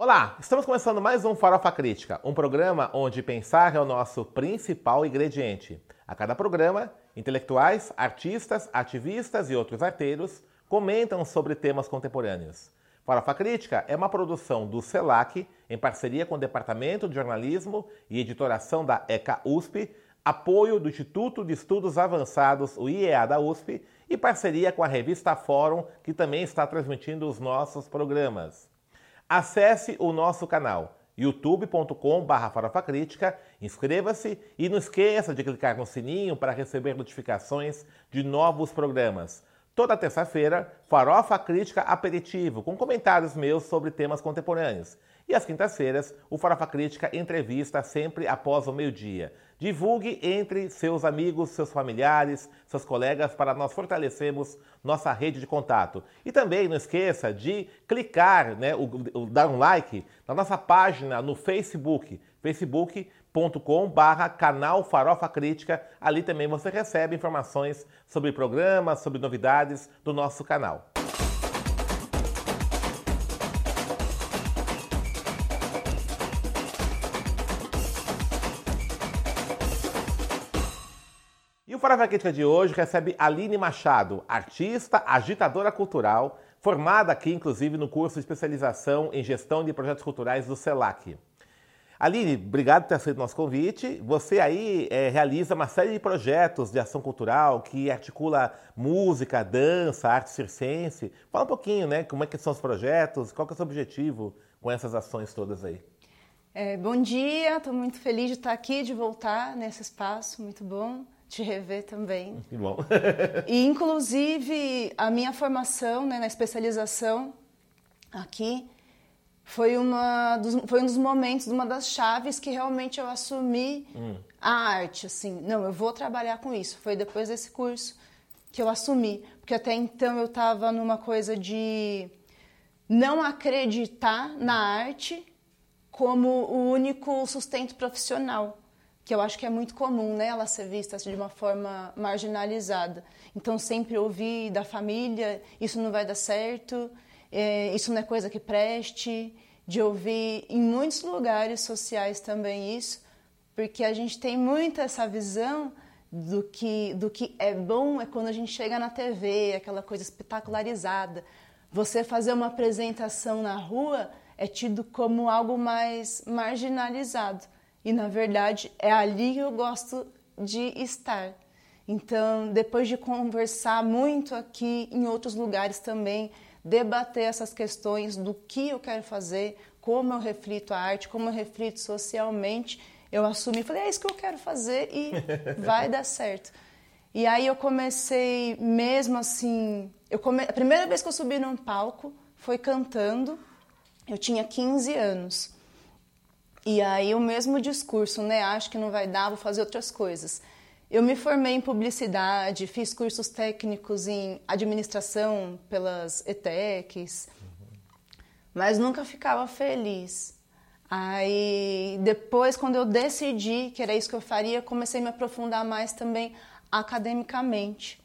Olá, estamos começando mais um Farofa Crítica, um programa onde pensar é o nosso principal ingrediente. A cada programa, intelectuais, artistas, ativistas e outros arteiros comentam sobre temas contemporâneos. Farofa Crítica é uma produção do CELAC, em parceria com o Departamento de Jornalismo e Editoração da ECA USP, apoio do Instituto de Estudos Avançados, o IEA da USP, e parceria com a revista Fórum, que também está transmitindo os nossos programas. Acesse o nosso canal youtube.com.br farofacrítica, inscreva-se e não esqueça de clicar no sininho para receber notificações de novos programas. Toda terça-feira, Farofa Crítica Aperitivo, com comentários meus sobre temas contemporâneos. E às quintas-feiras, o Farofa Crítica entrevista sempre após o meio-dia. Divulgue entre seus amigos, seus familiares, seus colegas para nós fortalecermos nossa rede de contato. E também não esqueça de clicar, né, o, o, dar um like na nossa página no Facebook, facebook.com barra canal Farofa Crítica. Ali também você recebe informações sobre programas, sobre novidades do nosso canal. Farofa Crítica de hoje recebe Aline Machado, artista, agitadora cultural, formada aqui, inclusive, no curso de especialização em gestão de projetos culturais do CELAC. Aline, obrigado por ter aceito o nosso convite. Você aí é, realiza uma série de projetos de ação cultural que articula música, dança, arte circense. Fala um pouquinho, né? Como é que são os projetos, qual que é o seu objetivo com essas ações todas aí? É, bom dia, estou muito feliz de estar aqui, de voltar nesse espaço, muito bom te rever também. Que bom. e, inclusive, a minha formação né, na especialização aqui foi, uma dos, foi um dos momentos, uma das chaves que realmente eu assumi hum. a arte. Assim, não, eu vou trabalhar com isso. Foi depois desse curso que eu assumi. Porque até então eu estava numa coisa de não acreditar na arte como o único sustento profissional que eu acho que é muito comum, né, ela ser vista assim, de uma forma marginalizada. Então sempre ouvir da família, isso não vai dar certo, é, isso não é coisa que preste, de ouvir em muitos lugares sociais também isso, porque a gente tem muito essa visão do que do que é bom é quando a gente chega na TV, aquela coisa espetacularizada. Você fazer uma apresentação na rua é tido como algo mais marginalizado. E na verdade é ali que eu gosto de estar. Então, depois de conversar muito aqui em outros lugares também, debater essas questões do que eu quero fazer, como eu reflito a arte, como eu reflito socialmente, eu assumi, falei, é isso que eu quero fazer e vai dar certo. E aí eu comecei mesmo assim, eu come... a primeira vez que eu subi num palco foi cantando, eu tinha 15 anos. E aí o mesmo discurso, né? Acho que não vai dar, vou fazer outras coisas. Eu me formei em publicidade, fiz cursos técnicos em administração pelas ETECs, mas nunca ficava feliz. Aí depois, quando eu decidi que era isso que eu faria, comecei a me aprofundar mais também academicamente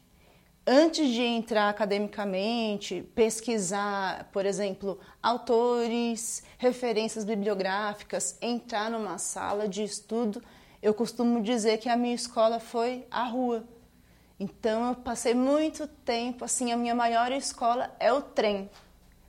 antes de entrar academicamente, pesquisar, por exemplo, autores, referências bibliográficas, entrar numa sala de estudo, eu costumo dizer que a minha escola foi a rua. Então eu passei muito tempo, assim, a minha maior escola é o trem.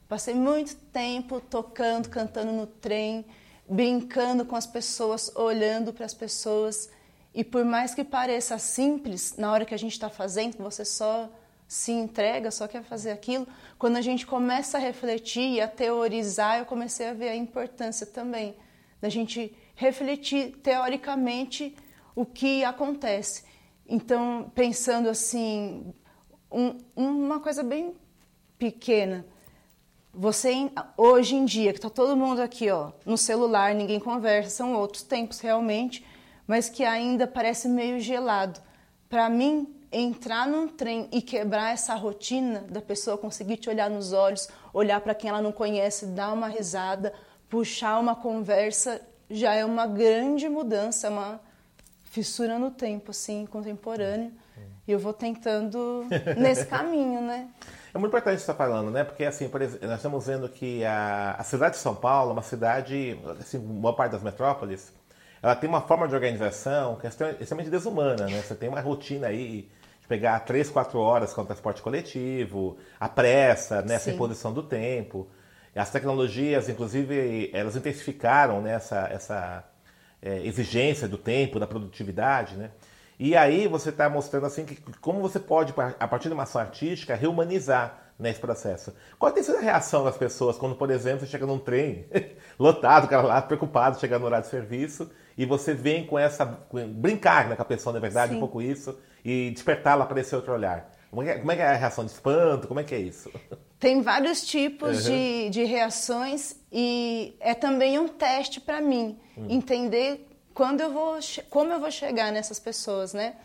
Passei muito tempo tocando, cantando no trem, brincando com as pessoas, olhando para as pessoas. E por mais que pareça simples, na hora que a gente está fazendo, você só se entrega, só quer fazer aquilo. Quando a gente começa a refletir e a teorizar, eu comecei a ver a importância também da gente refletir teoricamente o que acontece. Então, pensando assim, um, uma coisa bem pequena. Você hoje em dia, que está todo mundo aqui, ó, no celular, ninguém conversa, são outros tempos realmente mas que ainda parece meio gelado. Para mim, entrar num trem e quebrar essa rotina da pessoa conseguir te olhar nos olhos, olhar para quem ela não conhece, dar uma risada, puxar uma conversa, já é uma grande mudança, uma fissura no tempo, assim, contemporâneo. E eu vou tentando nesse caminho, né? É muito importante isso que você está falando, né? Porque, assim, por exemplo, nós estamos vendo que a, a cidade de São Paulo é uma cidade, assim, boa parte das metrópoles, ela tem uma forma de organização que é extremamente desumana, né? Você tem uma rotina aí de pegar três, quatro horas com o transporte coletivo, a pressa, né? essa imposição do tempo. As tecnologias, inclusive, elas intensificaram né? essa, essa é, exigência do tempo, da produtividade, né? E aí você está mostrando assim que como você pode, a partir de uma ação artística, rehumanizar nesse processo. Qual tem sido a reação das pessoas quando, por exemplo, você chega num trem lotado, o cara lá preocupado, chegando no horário de serviço, e você vem com essa. brincar né, com a pessoa, na verdade, Sim. um pouco isso, e despertá-la para esse outro olhar. Como é, como é, que é a reação de espanto? Como é que é isso? Tem vários tipos uhum. de, de reações e é também um teste para mim uhum. entender quando eu vou, como eu vou chegar nessas pessoas, né?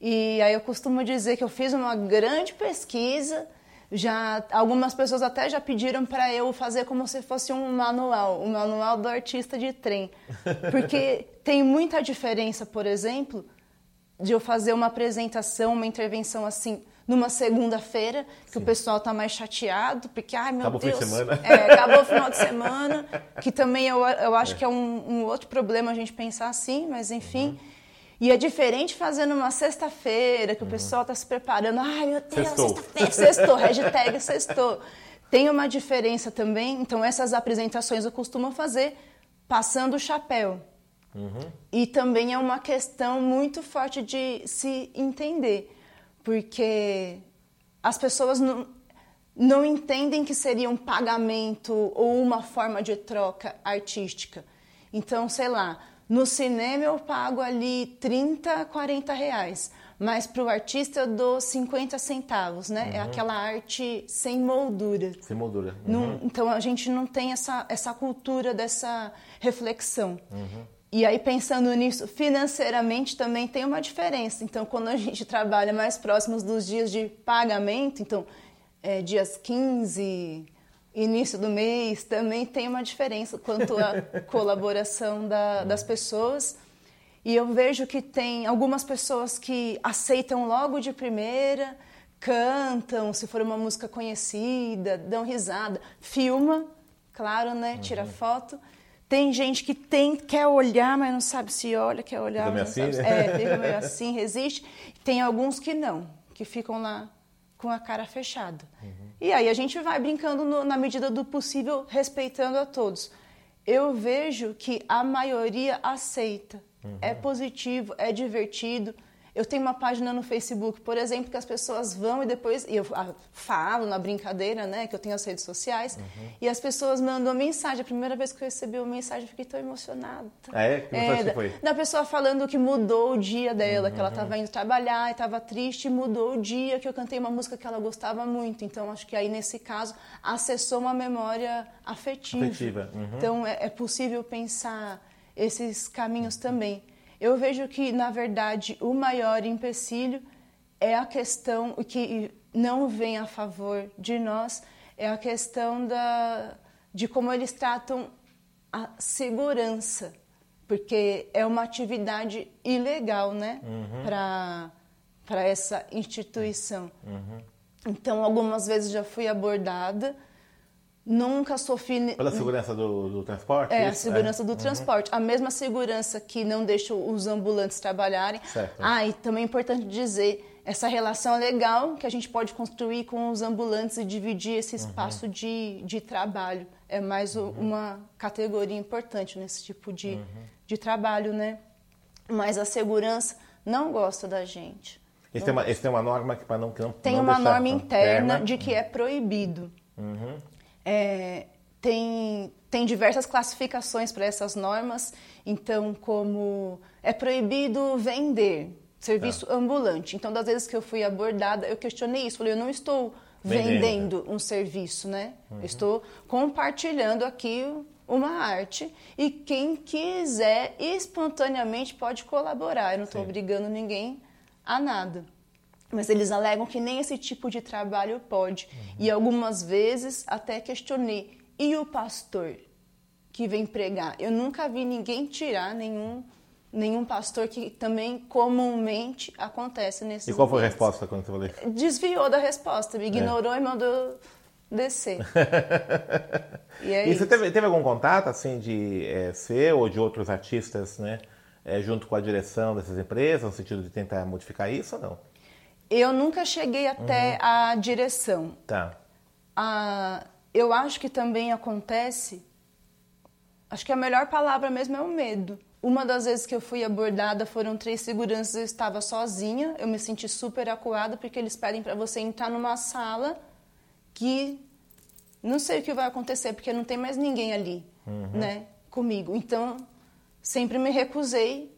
E aí eu costumo dizer que eu fiz uma grande pesquisa, já algumas pessoas até já pediram para eu fazer como se fosse um manual, um manual do artista de trem, porque tem muita diferença, por exemplo, de eu fazer uma apresentação, uma intervenção assim numa segunda-feira, que Sim. o pessoal tá mais chateado, porque, ai meu acabou Deus. Acabou o fim de semana. É, acabou o final de semana, que também eu, eu acho é. que é um, um, outro problema a gente pensar assim, mas enfim. Uhum. E é diferente fazer numa sexta-feira, que uhum. o pessoal tá se preparando, ai meu Deus, sexta-feira, sextou, hashtag sextou. Tem uma diferença também, então essas apresentações eu costumo fazer passando o chapéu. Uhum. E também é uma questão muito forte de se entender porque as pessoas não, não entendem que seria um pagamento ou uma forma de troca artística. Então, sei lá, no cinema eu pago ali 30, 40 reais, mas para o artista eu dou 50 centavos, né? É uhum. É aquela arte sem moldura. Sem moldura. Uhum. Não, então a gente não tem essa, essa cultura dessa reflexão. Uhum. E aí, pensando nisso, financeiramente também tem uma diferença. Então, quando a gente trabalha mais próximos dos dias de pagamento, então, é, dias 15, início do mês, também tem uma diferença quanto à colaboração da, das pessoas. E eu vejo que tem algumas pessoas que aceitam logo de primeira, cantam, se for uma música conhecida, dão risada, filma, claro, né? Tira uhum. foto. Tem gente que tem, quer olhar, mas não sabe se olha, quer olhar, mas não assim, sabe. Né? É, fica meio assim, resiste. Tem alguns que não, que ficam lá com a cara fechada. Uhum. E aí a gente vai brincando no, na medida do possível, respeitando a todos. Eu vejo que a maioria aceita. Uhum. É positivo, é divertido. Eu tenho uma página no Facebook, por exemplo, que as pessoas vão e depois. E eu ah, falo na brincadeira, né? Que eu tenho as redes sociais. Uhum. E as pessoas mandam mensagem. A primeira vez que eu recebi uma mensagem, eu fiquei tão emocionada. Ah, é? Que é, da, foi? Da pessoa falando que mudou o dia dela, uhum. que ela estava indo trabalhar e estava triste, mudou o dia que eu cantei uma música que ela gostava muito. Então, acho que aí, nesse caso, acessou uma memória afetiva. Afetiva. Uhum. Então, é, é possível pensar esses caminhos também. Eu vejo que, na verdade, o maior empecilho é a questão, o que não vem a favor de nós, é a questão da, de como eles tratam a segurança, porque é uma atividade ilegal, né, uhum. para essa instituição. Uhum. Então, algumas vezes já fui abordada Nunca sofri. Pela segurança do, do transporte? É, a segurança é. do uhum. transporte. A mesma segurança que não deixa os ambulantes trabalharem. Certo. Ah, e também é importante dizer, essa relação legal que a gente pode construir com os ambulantes e dividir esse uhum. espaço uhum. de, de trabalho. É mais uhum. uma categoria importante nesse tipo de, uhum. de trabalho, né? Mas a segurança não gosta da gente. Esse, tem uma, esse tem uma norma que para não, que não Tem não uma norma interna de que é proibido. Uhum. É, tem, tem diversas classificações para essas normas, então, como é proibido vender serviço tá. ambulante. Então, das vezes que eu fui abordada, eu questionei isso, falei, eu não estou vendendo, vendendo um serviço, né? Uhum. Estou compartilhando aqui uma arte e quem quiser espontaneamente pode colaborar. Eu não estou obrigando ninguém a nada. Mas eles alegam que nem esse tipo de trabalho pode. Uhum. E algumas vezes até questionei: e o pastor que vem pregar? Eu nunca vi ninguém tirar nenhum, nenhum pastor, que também comumente acontece nesse E qual foi a resposta quando você falou isso? Desviou da resposta, me ignorou é. e mandou descer. e, é e você teve, teve, algum contato, assim, de é, ser ou de outros artistas, né, é, junto com a direção dessas empresas, no sentido de tentar modificar isso ou não? Eu nunca cheguei até uhum. a direção. Tá. Ah, eu acho que também acontece, acho que a melhor palavra mesmo é o medo. Uma das vezes que eu fui abordada foram três seguranças, eu estava sozinha, eu me senti super acuada porque eles pedem para você entrar numa sala que não sei o que vai acontecer porque não tem mais ninguém ali, uhum. né, comigo. Então, sempre me recusei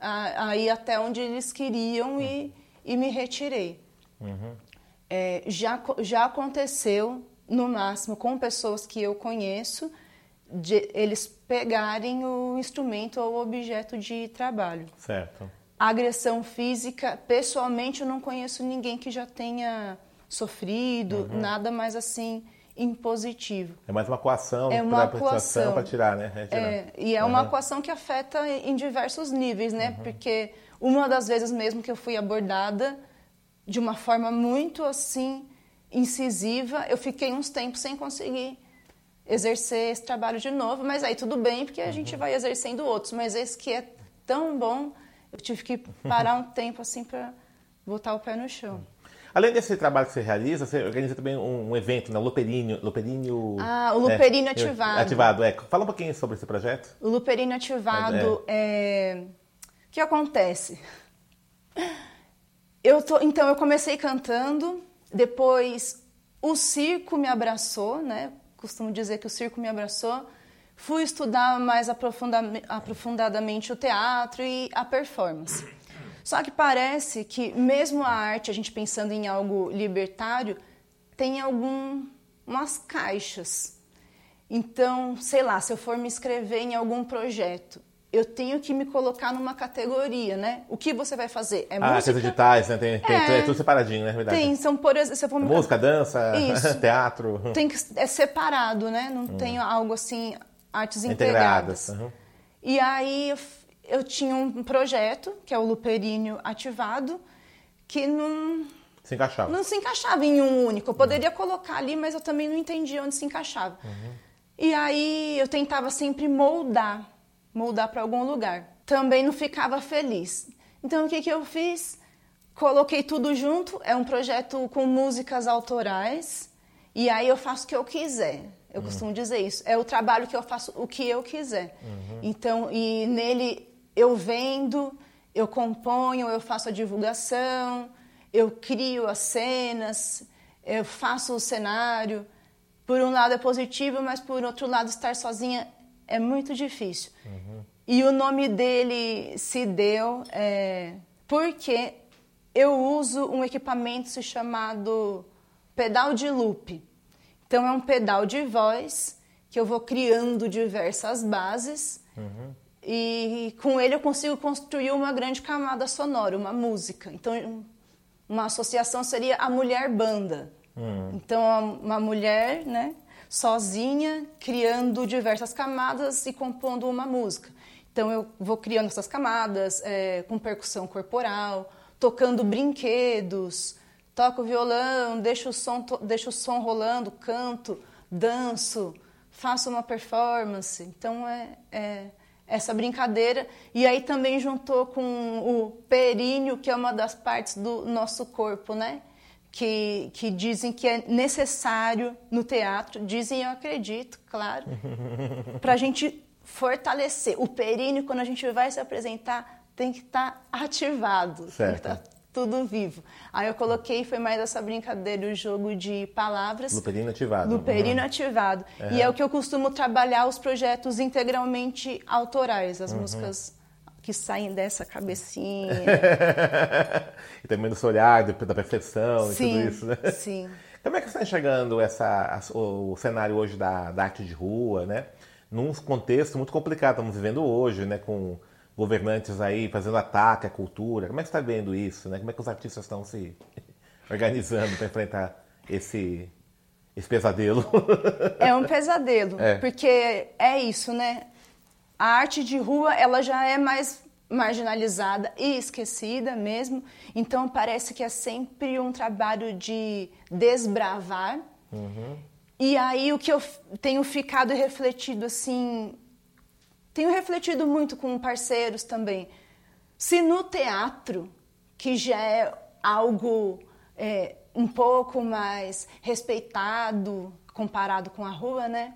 a, a ir até onde eles queriam uhum. e, e me retirei. Uhum. É, já, já aconteceu, no máximo, com pessoas que eu conheço, de eles pegarem o instrumento ou o objeto de trabalho. Certo. Agressão física, pessoalmente eu não conheço ninguém que já tenha sofrido, uhum. nada mais assim impositivo. É mais uma coação é uma coação para tirar, né? É. É, e é uhum. uma coação que afeta em diversos níveis, né? Uhum. Porque uma das vezes mesmo que eu fui abordada de uma forma muito assim incisiva, eu fiquei uns tempos sem conseguir exercer esse trabalho de novo, mas aí tudo bem, porque a uhum. gente vai exercendo outros, mas esse que é tão bom, eu tive que parar um tempo assim para botar o pé no chão. Além desse trabalho que você realiza, você organiza também um, um evento, né? O Luperínio, Luperínio... Ah, o Luperínio é, Ativado. Ativado, é. Fala um pouquinho sobre esse projeto. O Luperínio Ativado é... é... O que acontece? Eu tô... Então, eu comecei cantando, depois o circo me abraçou, né? costumo dizer que o circo me abraçou. Fui estudar mais aprofundadamente o teatro e a performance. Só que parece que mesmo a arte, a gente pensando em algo libertário, tem algumas caixas. Então, sei lá, se eu for me inscrever em algum projeto, eu tenho que me colocar numa categoria, né? O que você vai fazer? É ah, música? editais, né? Tem, tem, é, é tudo separadinho, né? Verdade. Tem, são, por exemplo... For... Música, dança, teatro. Tem que, é separado, né? Não hum. tem algo assim, artes integradas. integradas. Uhum. E aí eu, eu, tinha um projeto, que é o Luperínio Ativado, que não... Se encaixava. Não se encaixava em um único. Eu poderia uhum. colocar ali, mas eu também não entendia onde se encaixava. Uhum. E aí eu tentava sempre moldar moldar para algum lugar. Também não ficava feliz. Então o que, que eu fiz? Coloquei tudo junto, é um projeto com músicas autorais, e aí eu faço o que eu quiser. Eu uhum. costumo dizer isso. É o trabalho que eu faço o que eu quiser. Uhum. Então, e nele eu vendo, eu componho, eu faço a divulgação, eu crio as cenas, eu faço o cenário. Por um lado é positivo, mas por outro lado estar sozinha é muito difícil. Uhum. E o nome dele se deu é, porque eu uso um equipamento chamado pedal de loop. Então é um pedal de voz que eu vou criando diversas bases uhum. e com ele eu consigo construir uma grande camada sonora, uma música. Então uma associação seria a mulher banda. Uhum. Então uma mulher, né? Sozinha, criando diversas camadas e compondo uma música. Então eu vou criando essas camadas é, com percussão corporal, tocando brinquedos, toco violão, deixo o som, deixo o som rolando, canto, danço, faço uma performance. Então é, é essa brincadeira. E aí também juntou com o períneo, que é uma das partes do nosso corpo, né? Que, que dizem que é necessário no teatro, dizem eu acredito, claro, para a gente fortalecer. O períneo, quando a gente vai se apresentar, tem que estar tá ativado, certo. tem que estar tá tudo vivo. Aí eu coloquei, foi mais essa brincadeira, o jogo de palavras. Luperino ativado. Luperino uhum. ativado. Uhum. E é o que eu costumo trabalhar os projetos integralmente autorais, as uhum. músicas que saem dessa cabecinha. e também do olhar, da perfeição sim, e tudo isso, né? Sim. Como é que você está enxergando essa, o, cenário hoje da, da arte de rua, né? Num contexto muito complicado, estamos vivendo hoje, né? Com governantes aí fazendo ataque à cultura. Como é que você está vendo isso, né? Como é que os artistas estão se organizando para enfrentar esse, esse pesadelo? É um pesadelo, é. porque é isso, né? A arte de rua ela já é mais marginalizada e esquecida mesmo. Então parece que é sempre um trabalho de desbravar. Uhum. E aí o que eu tenho ficado refletido assim, tenho refletido muito com parceiros também. Se no teatro, que já é algo é, um pouco mais respeitado comparado com a rua, né?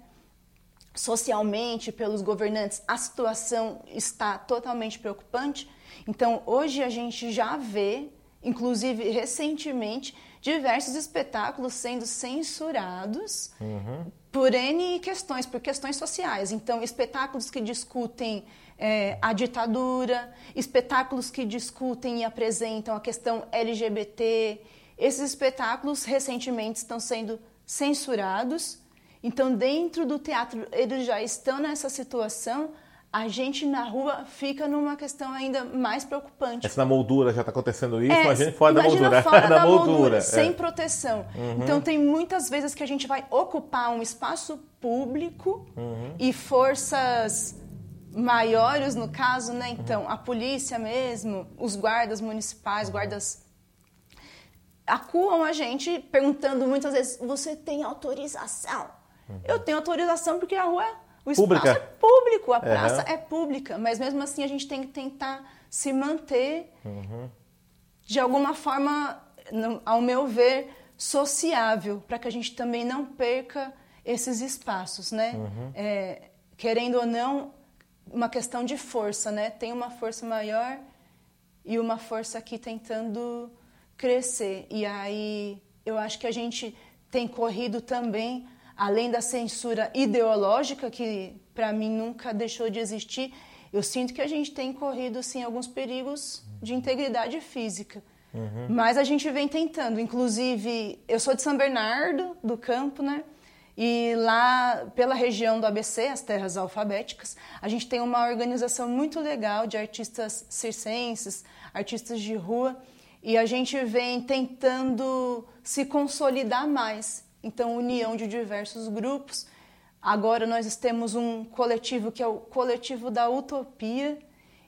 Socialmente pelos governantes, a situação está totalmente preocupante. Então, hoje a gente já vê, inclusive recentemente, diversos espetáculos sendo censurados uhum. por N questões, por questões sociais. Então, espetáculos que discutem é, a ditadura, espetáculos que discutem e apresentam a questão LGBT. Esses espetáculos recentemente estão sendo censurados então, dentro do teatro, eles já estão nessa situação. A gente na rua fica numa questão ainda mais preocupante. Essa na moldura já está acontecendo isso, é, imagina fora da moldura. Fora da moldura, moldura sem é. proteção. Uhum. Então tem muitas vezes que a gente vai ocupar um espaço público uhum. e forças maiores, no caso, né? Então, uhum. a polícia mesmo, os guardas municipais, guardas acuam a gente perguntando muitas vezes: você tem autorização? Uhum. Eu tenho autorização porque a rua, o espaço pública. é público, a praça é pública, mas mesmo assim a gente tem que tentar se manter uhum. de alguma forma, ao meu ver, sociável, para que a gente também não perca esses espaços, né? Uhum. É, querendo ou não, uma questão de força, né? Tem uma força maior e uma força aqui tentando crescer. E aí eu acho que a gente tem corrido também além da censura ideológica, que para mim nunca deixou de existir, eu sinto que a gente tem corrido sim alguns perigos de integridade física. Uhum. Mas a gente vem tentando. Inclusive, eu sou de São Bernardo do Campo, né? E lá, pela região do ABC, as terras alfabéticas, a gente tem uma organização muito legal de artistas circenses, artistas de rua, e a gente vem tentando se consolidar mais então união de diversos grupos. Agora nós temos um coletivo que é o coletivo da Utopia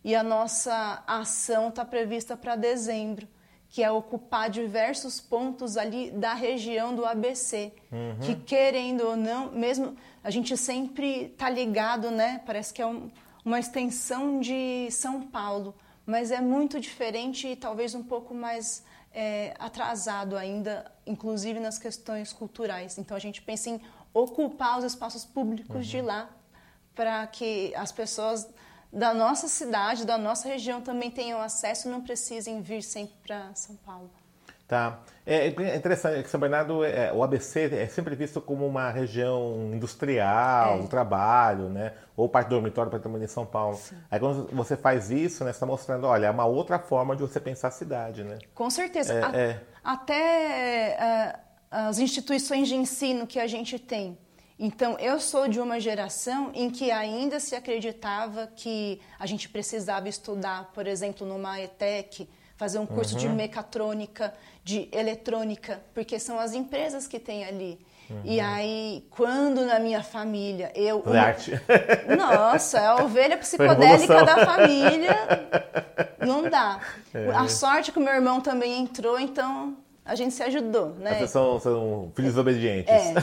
e a nossa ação está prevista para dezembro, que é ocupar diversos pontos ali da região do ABC, uhum. que querendo ou não, mesmo a gente sempre está ligado, né? Parece que é um, uma extensão de São Paulo, mas é muito diferente e talvez um pouco mais é, atrasado ainda, inclusive nas questões culturais. Então a gente pensa em ocupar os espaços públicos uhum. de lá para que as pessoas da nossa cidade, da nossa região também tenham acesso e não precisem vir sempre para São Paulo. Tá. É, é interessante que São Bernardo, é, o ABC é sempre visto como uma região industrial, é. do trabalho, né? Ou parte do dormitório para também em São Paulo. Sim. Aí quando você faz isso, né, você está mostrando, olha, é uma outra forma de você pensar a cidade, né? Com certeza. É, a, é. Até é, as instituições de ensino que a gente tem. Então, eu sou de uma geração em que ainda se acreditava que a gente precisava estudar, por exemplo, numa ETEC, fazer um curso uhum. de mecatrônica, de eletrônica, porque são as empresas que tem ali. Uhum. E aí, quando na minha família eu. Arte. Nossa, é a ovelha psicodélica da família. Não dá. É. A sorte é que o meu irmão também entrou, então a gente se ajudou, né? Vocês são, são filhos obedientes. É.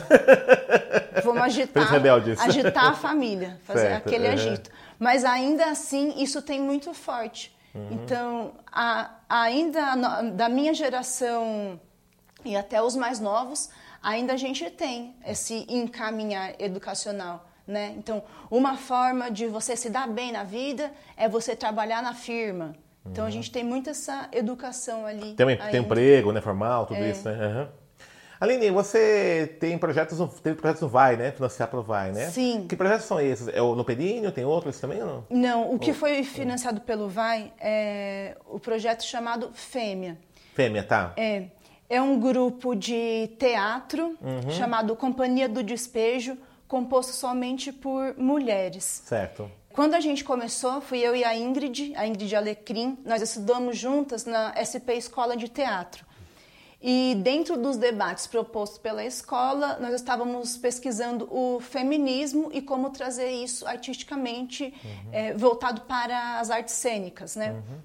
Vamos agitar, agitar a família, fazer certo. aquele uhum. agito. Mas ainda assim, isso tem muito forte. Uhum. Então, a, ainda da minha geração e até os mais novos, ainda a gente tem esse encaminhar educacional. Né? Então, uma forma de você se dar bem na vida é você trabalhar na firma. Então, uhum. a gente tem muito essa educação ali. Tem, tem emprego, né, formal, tudo é. isso, né? Uhum. Aline, você tem projetos, tem projetos no Vai, né? Financiar pelo Vai, né? Sim. Que projetos são esses? É o No Períneo? Tem outros também ou não? Não, o que foi financiado pelo Vai é o projeto chamado Fêmea. Fêmea, tá. É. É um grupo de teatro uhum. chamado Companhia do Despejo, composto somente por mulheres. Certo. Quando a gente começou, fui eu e a Ingrid, a Ingrid Alecrim, nós estudamos juntas na SP Escola de Teatro. E dentro dos debates propostos pela escola, nós estávamos pesquisando o feminismo e como trazer isso artisticamente uhum. é, voltado para as artes cênicas, né? Uhum.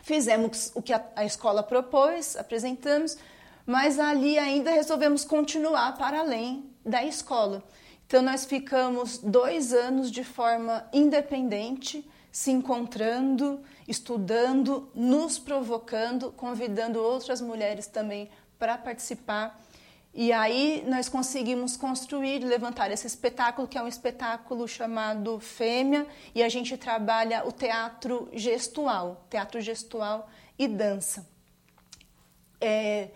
Fizemos o que a, a escola propôs, apresentamos, mas ali ainda resolvemos continuar para além da escola. Então nós ficamos dois anos de forma independente, se encontrando, estudando, nos provocando, convidando outras mulheres também para participar. E aí nós conseguimos construir, levantar esse espetáculo, que é um espetáculo chamado Fêmea, e a gente trabalha o teatro gestual, teatro gestual e dança. É,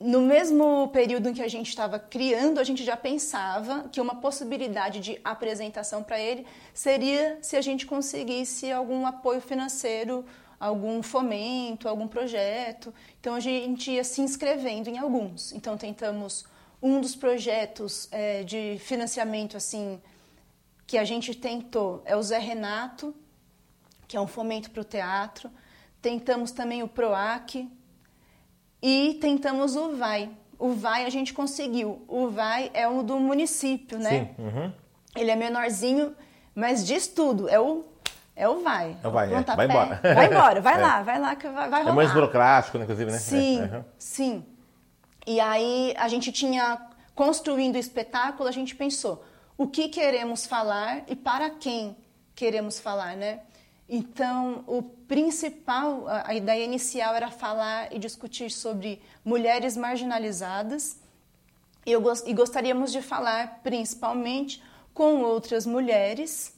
no mesmo período em que a gente estava criando, a gente já pensava que uma possibilidade de apresentação para ele seria se a gente conseguisse algum apoio financeiro, algum fomento, algum projeto. Então a gente ia se inscrevendo em alguns. Então tentamos um dos projetos é, de financiamento assim que a gente tentou é o Zé Renato, que é um fomento para o teatro. Tentamos também o Proac, e tentamos o VAI. O VAI a gente conseguiu. O VAI é o do município, né? Sim. Uhum. Ele é menorzinho, mas diz tudo. É o é o vai. É o vai, é. vai embora. Vai embora, vai é. lá, vai lá que vai, vai rolar. É mais burocrático, né, inclusive, né? Sim, é. uhum. sim. E aí a gente tinha, construindo o espetáculo, a gente pensou, o que queremos falar e para quem queremos falar, né? Então, o principal, a ideia inicial era falar e discutir sobre mulheres marginalizadas e, eu, e gostaríamos de falar principalmente com outras mulheres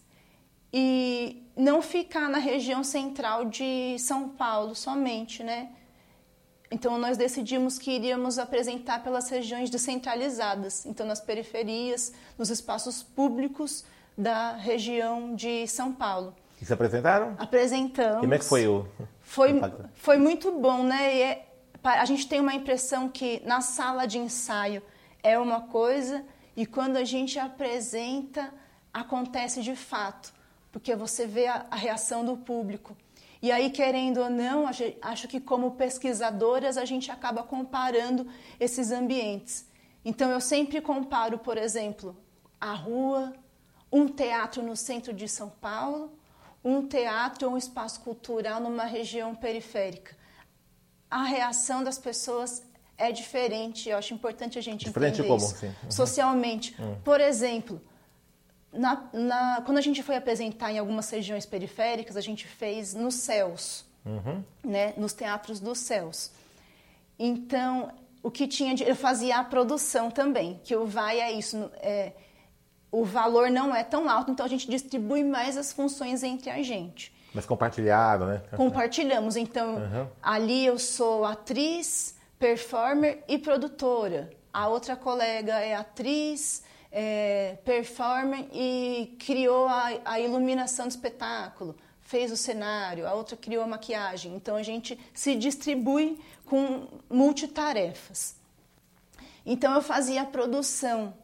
e não ficar na região central de São Paulo somente, né? Então nós decidimos que iríamos apresentar pelas regiões descentralizadas, então nas periferias, nos espaços públicos da região de São Paulo. E se apresentaram? Apresentamos. Como é que foi o. Foi, foi muito bom, né? E é, a gente tem uma impressão que na sala de ensaio é uma coisa e quando a gente apresenta acontece de fato, porque você vê a, a reação do público. E aí, querendo ou não, acho que como pesquisadoras a gente acaba comparando esses ambientes. Então, eu sempre comparo, por exemplo, a rua, um teatro no centro de São Paulo um teatro ou um espaço cultural numa região periférica. A reação das pessoas é diferente, eu acho importante a gente diferente entender como? isso. Uhum. Socialmente. Uhum. Por exemplo, na, na, quando a gente foi apresentar em algumas regiões periféricas, a gente fez nos céus, uhum. né, nos teatros dos céus. Então, o que tinha de, eu fazia a produção também, que o vai é isso, é, o valor não é tão alto, então a gente distribui mais as funções entre a gente. Mas compartilhado, né? Compartilhamos. Então, uhum. ali eu sou atriz, performer e produtora. A outra colega é atriz, é, performer e criou a, a iluminação do espetáculo, fez o cenário, a outra criou a maquiagem. Então, a gente se distribui com multitarefas. Então, eu fazia a produção.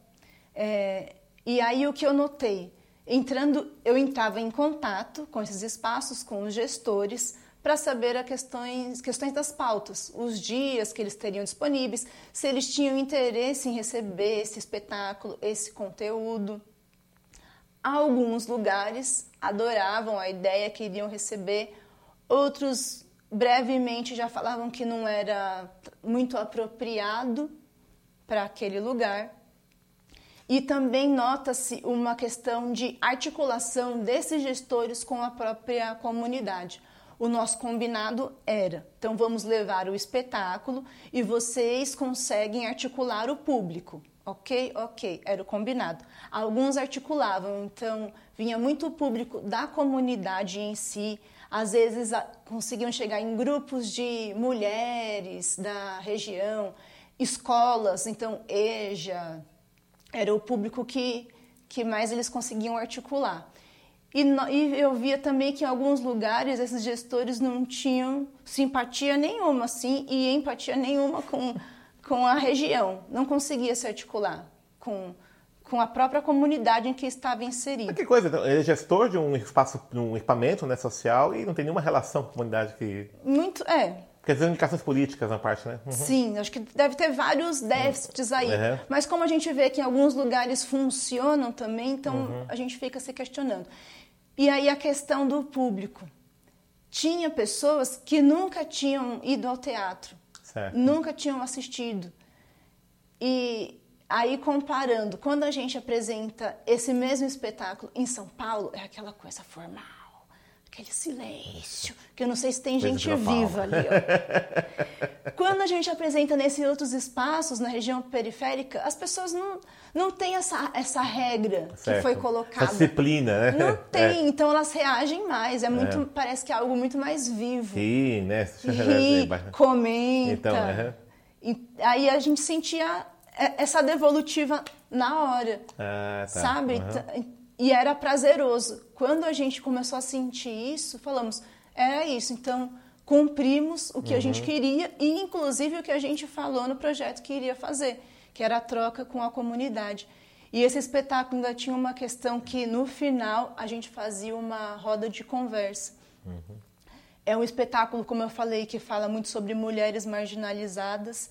É, e aí o que eu notei? Entrando, eu entrava em contato com esses espaços, com os gestores, para saber as questões, questões das pautas, os dias que eles teriam disponíveis, se eles tinham interesse em receber esse espetáculo, esse conteúdo. Alguns lugares adoravam a ideia, queriam receber, outros brevemente já falavam que não era muito apropriado para aquele lugar. E também nota-se uma questão de articulação desses gestores com a própria comunidade. O nosso combinado era: então vamos levar o espetáculo e vocês conseguem articular o público. Ok? Ok, era o combinado. Alguns articulavam, então vinha muito público da comunidade em si, às vezes conseguiam chegar em grupos de mulheres da região, escolas, então EJA, era o público que, que mais eles conseguiam articular. E, e, eu via também que em alguns lugares esses gestores não tinham simpatia nenhuma, assim, e empatia nenhuma com, com a região. Não conseguia se articular com, com a própria comunidade em que estava inserido. que coisa, então, ele é gestor de um espaço, um equipamento né, social e não tem nenhuma relação com a comunidade que... Muito, é. Quer dizer, indicações políticas na parte, né? Uhum. Sim, acho que deve ter vários déficits aí. Uhum. Mas como a gente vê que em alguns lugares funcionam também, então uhum. a gente fica se questionando. E aí a questão do público. Tinha pessoas que nunca tinham ido ao teatro, certo. nunca tinham assistido. E aí comparando, quando a gente apresenta esse mesmo espetáculo em São Paulo, é aquela coisa formal aquele silêncio, que eu não sei se tem gente viva ali. Ó. Quando a gente apresenta nesses outros espaços, na região periférica, as pessoas não, não têm essa, essa regra certo. que foi colocada. Essa disciplina, né? Não tem, é. então elas reagem mais. É muito, é. parece que é algo muito mais vivo. Sim, né? Ri, comenta. Então, é. e, aí a gente sentia essa devolutiva na hora, ah, tá. sabe? Uhum. E era prazeroso. Quando a gente começou a sentir isso, falamos, era isso. Então, cumprimos o que uhum. a gente uhum. queria e, inclusive, o que a gente falou no projeto que iria fazer, que era a troca com a comunidade. E esse espetáculo ainda tinha uma questão que, no final, a gente fazia uma roda de conversa. Uhum. É um espetáculo, como eu falei, que fala muito sobre mulheres marginalizadas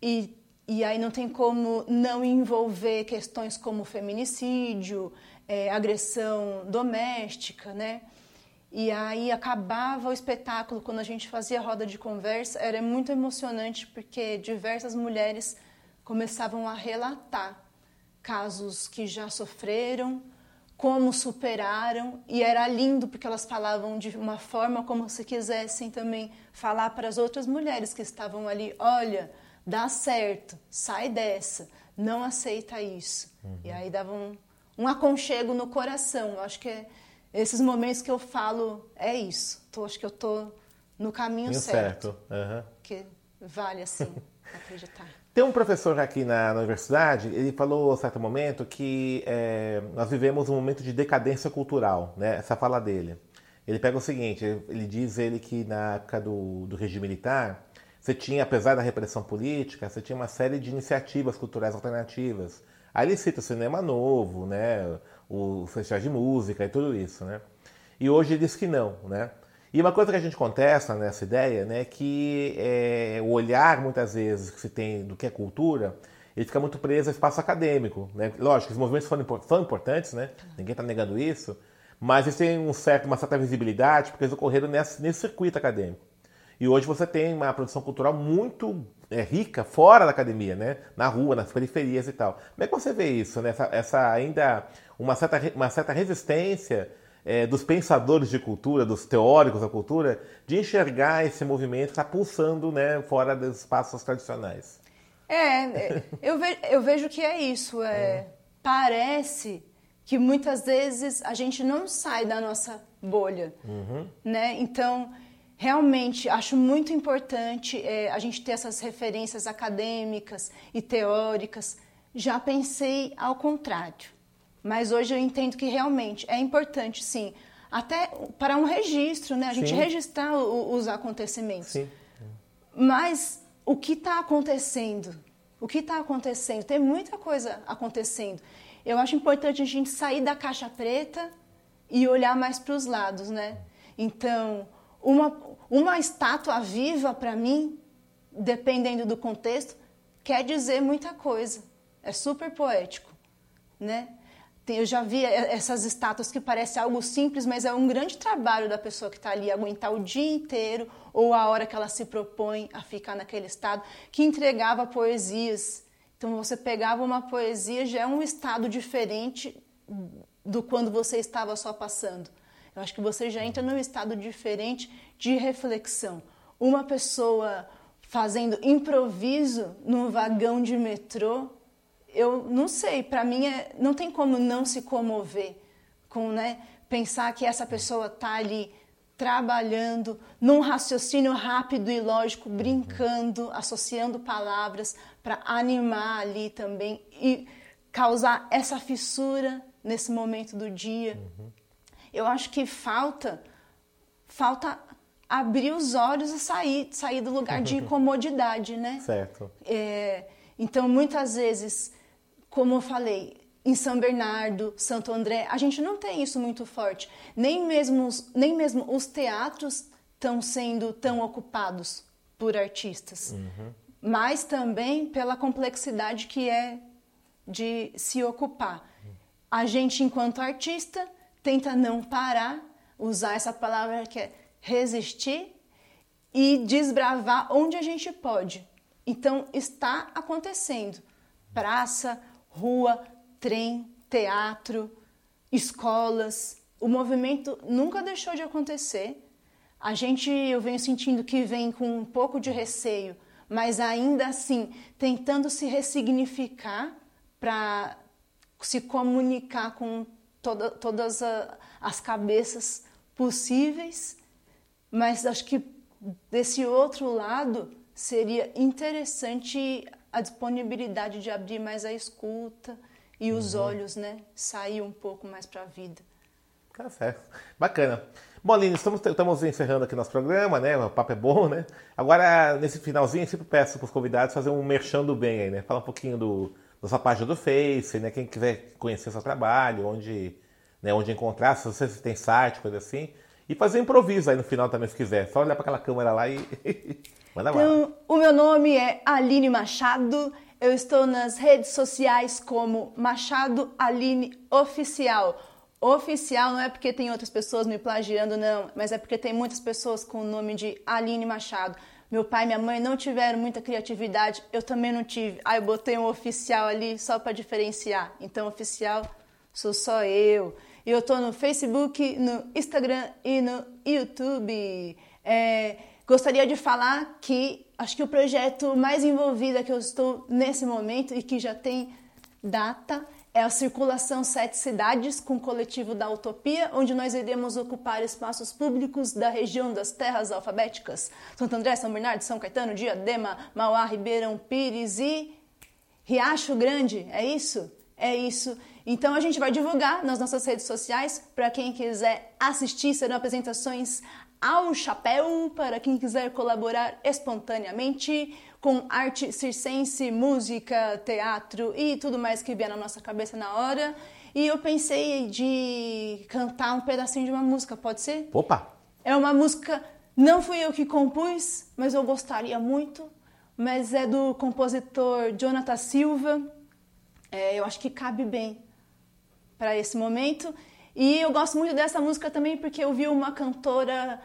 e, e aí não tem como não envolver questões como feminicídio, é, agressão doméstica, né? E aí acabava o espetáculo quando a gente fazia roda de conversa, era muito emocionante porque diversas mulheres começavam a relatar casos que já sofreram, como superaram, e era lindo porque elas falavam de uma forma como se quisessem também falar para as outras mulheres que estavam ali: olha, dá certo, sai dessa, não aceita isso. Uhum. E aí davam um aconchego no coração. Eu acho que é esses momentos que eu falo é isso. Tô, acho que eu tô no caminho certo. certo. Uhum. Que vale assim acreditar. Tem um professor aqui na, na, universidade, ele falou a certo momento que é, nós vivemos um momento de decadência cultural, né? Essa fala dele. Ele pega o seguinte, ele diz ele que na época do, do regime militar, você tinha, apesar da repressão política, você tinha uma série de iniciativas culturais alternativas Aí ele cita cinema novo, né? O festival de música e tudo isso, né? E hoje ele diz que não, né? E uma coisa que a gente contesta nessa ideia, né, que é, o olhar muitas vezes que se tem do que é cultura, ele fica muito preso ao espaço acadêmico, né? Lógico, os movimentos foram, são importantes, né? Ninguém está negando isso, mas eles têm um certo, uma certa visibilidade porque eles ocorreram nesse, nesse circuito acadêmico. E hoje você tem uma produção cultural muito é, rica fora da academia, né? Na rua, nas periferias e tal. Como é que você vê isso, né? Essa, essa ainda uma certa, uma certa resistência é, dos pensadores de cultura, dos teóricos da cultura, de enxergar esse movimento que está pulsando né, fora dos espaços tradicionais. É, é eu, ve, eu vejo que é isso. É, é. Parece que muitas vezes a gente não sai da nossa bolha, uhum. né? Então realmente acho muito importante é, a gente ter essas referências acadêmicas e teóricas. Já pensei ao contrário, mas hoje eu entendo que realmente é importante, sim, até para um registro, né? A gente sim. registrar o, os acontecimentos. Sim. Mas o que está acontecendo? O que está acontecendo? Tem muita coisa acontecendo. Eu acho importante a gente sair da caixa preta e olhar mais para os lados, né? Então, uma, uma estátua viva, para mim, dependendo do contexto, quer dizer muita coisa. É super poético, né? Eu já vi essas estátuas que parecem algo simples, mas é um grande trabalho da pessoa que está ali, aguentar o dia inteiro ou a hora que ela se propõe a ficar naquele estado, que entregava poesias. Então, você pegava uma poesia, já é um estado diferente do quando você estava só passando. Eu acho que você já entra num estado diferente de reflexão. Uma pessoa fazendo improviso num vagão de metrô, eu não sei, para mim é, não tem como não se comover com, né, pensar que essa pessoa está ali trabalhando num raciocínio rápido e lógico, brincando, associando palavras para animar ali também e causar essa fissura nesse momento do dia. Uhum. Eu acho que falta falta abrir os olhos e sair, sair do lugar de comodidade, né? Certo. É, então, muitas vezes, como eu falei, em São Bernardo, Santo André, a gente não tem isso muito forte. Nem mesmo os, nem mesmo os teatros estão sendo tão ocupados por artistas, uhum. mas também pela complexidade que é de se ocupar. A gente, enquanto artista, tenta não parar, usar essa palavra que é resistir e desbravar onde a gente pode. Então, está acontecendo. Praça, rua, trem, teatro, escolas. O movimento nunca deixou de acontecer. A gente, eu venho sentindo que vem com um pouco de receio, mas ainda assim tentando se ressignificar para se comunicar com toda, todas a, as cabeças possíveis. Mas acho que desse outro lado seria interessante a disponibilidade de abrir mais a escuta e os uhum. olhos, né? Sair um pouco mais para a vida. Tá certo. Bacana. Bom, Aline, estamos, estamos encerrando aqui nosso programa, né? O papo é bom, né? Agora, nesse finalzinho, eu sempre peço para os convidados fazer um merchando bem aí, né? Falar um pouquinho do, sua página do Face, né? Quem quiser conhecer seu trabalho, onde, né, onde encontrar, se você tem site, coisa assim. E fazer improviso aí no final também, se quiser. Só olhar para aquela câmera lá e. Manda então, o meu nome é Aline Machado. Eu estou nas redes sociais como Machado Aline Oficial. Oficial não é porque tem outras pessoas me plagiando, não, mas é porque tem muitas pessoas com o nome de Aline Machado. Meu pai e minha mãe não tiveram muita criatividade, eu também não tive. Aí eu botei um oficial ali só para diferenciar. Então, oficial sou só eu. E eu tô no Facebook, no Instagram e no YouTube. É, gostaria de falar que acho que o projeto mais envolvido que eu estou nesse momento e que já tem data é a Circulação Sete Cidades com o coletivo da Utopia, onde nós iremos ocupar espaços públicos da região das terras alfabéticas. Santo André, São Bernardo, São Caetano, Diadema, Mauá, Ribeirão Pires e Riacho Grande. É isso? É isso. Então a gente vai divulgar nas nossas redes sociais para quem quiser assistir, serão apresentações ao chapéu para quem quiser colaborar espontaneamente com arte circense, música, teatro e tudo mais que vier na nossa cabeça na hora. E eu pensei de cantar um pedacinho de uma música, pode ser? Opa! É uma música, não fui eu que compus, mas eu gostaria muito, mas é do compositor Jonathan Silva. É, eu acho que cabe bem para esse momento. E eu gosto muito dessa música também porque eu vi uma cantora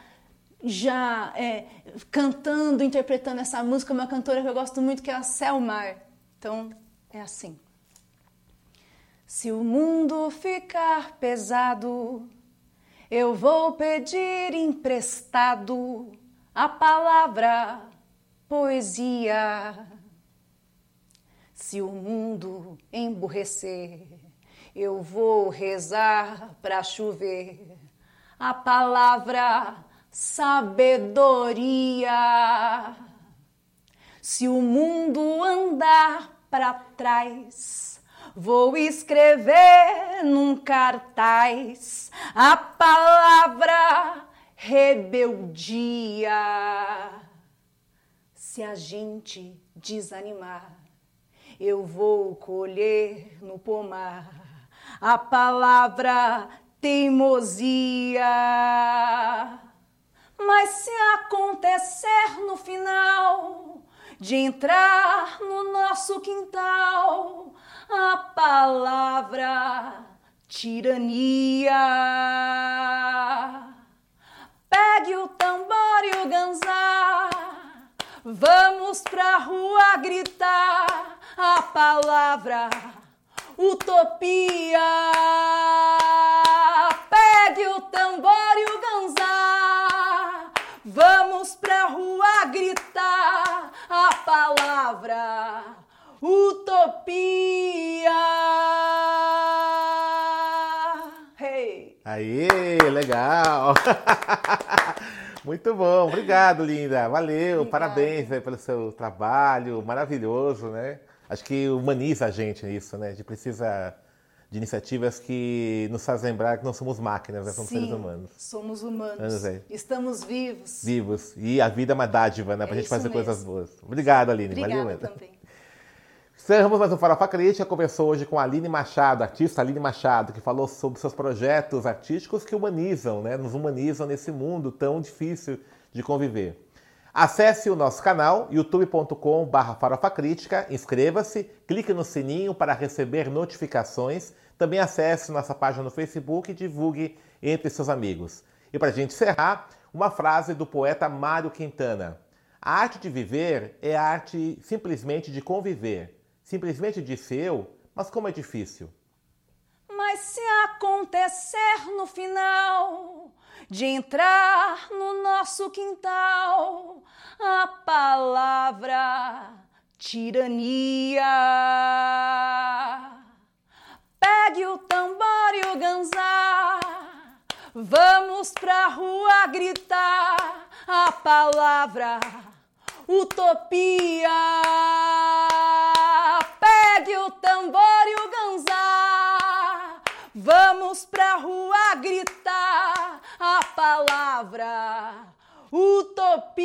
já é, cantando, interpretando essa música, uma cantora que eu gosto muito que é a Selmar. Então é assim. Se o mundo ficar pesado, eu vou pedir emprestado a palavra poesia. Se o mundo emburrecer, eu vou rezar para chover a palavra sabedoria. Se o mundo andar para trás, vou escrever num cartaz a palavra rebeldia. Se a gente desanimar, eu vou colher no pomar a palavra teimosia. Mas se acontecer no final de entrar no nosso quintal a palavra tirania, pegue o tambor e o ganzá, vamos pra rua gritar a palavra utopia. Pegue o tambor e o ganzá, vamos pra rua gritar a palavra utopia. Hey. Aí, legal! Muito bom, obrigado, linda. Valeu, Obrigada. parabéns pelo seu trabalho maravilhoso, né? Acho que humaniza a gente isso, né? A gente precisa de iniciativas que nos fazem lembrar que não somos máquinas, né? somos Sim, seres humanos. somos humanos. É. Estamos vivos. Vivos. E a vida é uma dádiva, né? Pra é gente fazer mesmo. coisas boas. Obrigado, Aline. Obrigada Valeu, também. Encerramos mais um Farofa Crítica. Conversou hoje com a Aline Machado, artista Aline Machado, que falou sobre seus projetos artísticos que humanizam, né? Nos humanizam nesse mundo tão difícil de conviver. Acesse o nosso canal youtube.com.br farofacrítica, inscreva-se, clique no sininho para receber notificações. Também acesse nossa página no Facebook e divulgue entre seus amigos. E para a gente encerrar, uma frase do poeta Mário Quintana. A arte de viver é a arte simplesmente de conviver. Simplesmente disse eu, mas como é difícil. Mas se acontecer no final de entrar no nosso quintal a palavra tirania. Pegue o tambor e o ganzá, vamos pra rua gritar a palavra utopia. O tambor e o ganzá, vamos pra rua gritar a palavra utopia.